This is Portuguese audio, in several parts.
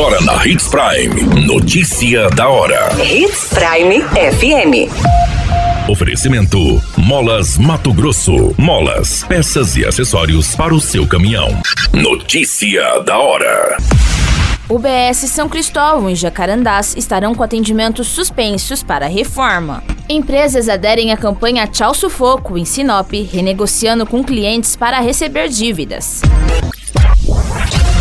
Agora na Hits Prime. Notícia da hora. Hits Prime FM. Oferecimento: Molas Mato Grosso. Molas, peças e acessórios para o seu caminhão. Notícia da hora. UBS São Cristóvão e Jacarandás estarão com atendimentos suspensos para a reforma. Empresas aderem à campanha Tchau Sufoco em Sinop, renegociando com clientes para receber dívidas.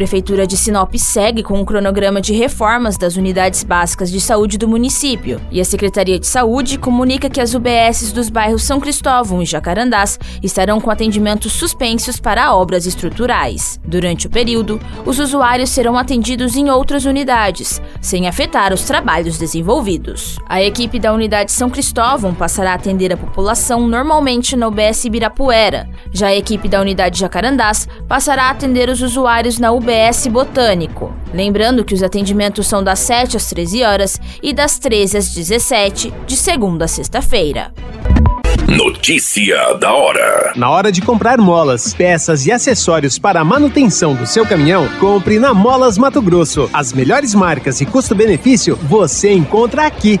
Prefeitura de Sinop segue com um cronograma de reformas das unidades básicas de saúde do município. E a Secretaria de Saúde comunica que as UBSs dos bairros São Cristóvão e Jacarandás estarão com atendimentos suspensos para obras estruturais. Durante o período, os usuários serão atendidos em outras unidades, sem afetar os trabalhos desenvolvidos. A equipe da unidade São Cristóvão passará a atender a população normalmente na UBS Ibirapuera. Já a equipe da unidade Jacarandás passará a atender os usuários na UBS Botânico. Lembrando que os atendimentos são das 7 às 13 horas e das 13 às 17, de segunda a sexta-feira. Notícia da hora. Na hora de comprar molas, peças e acessórios para a manutenção do seu caminhão, compre na Molas Mato Grosso. As melhores marcas e custo-benefício você encontra aqui.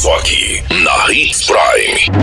Só aqui, na Hits Prime.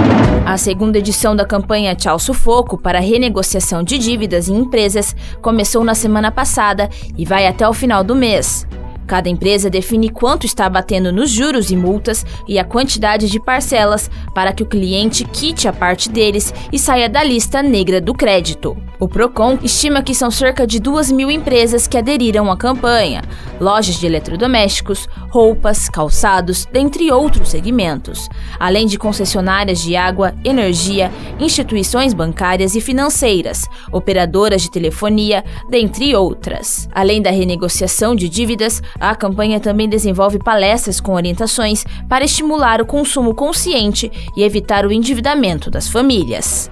A segunda edição da campanha Tchau Sufoco para renegociação de dívidas em empresas começou na semana passada e vai até o final do mês. Cada empresa define quanto está batendo nos juros e multas e a quantidade de parcelas para que o cliente quite a parte deles e saia da lista negra do crédito. O Procon estima que são cerca de 2 mil empresas que aderiram à campanha, lojas de eletrodomésticos, roupas, calçados, dentre outros segmentos, além de concessionárias de água, energia, instituições bancárias e financeiras, operadoras de telefonia, dentre outras. Além da renegociação de dívidas, a campanha também desenvolve palestras com orientações para estimular o consumo consciente e evitar o endividamento das famílias.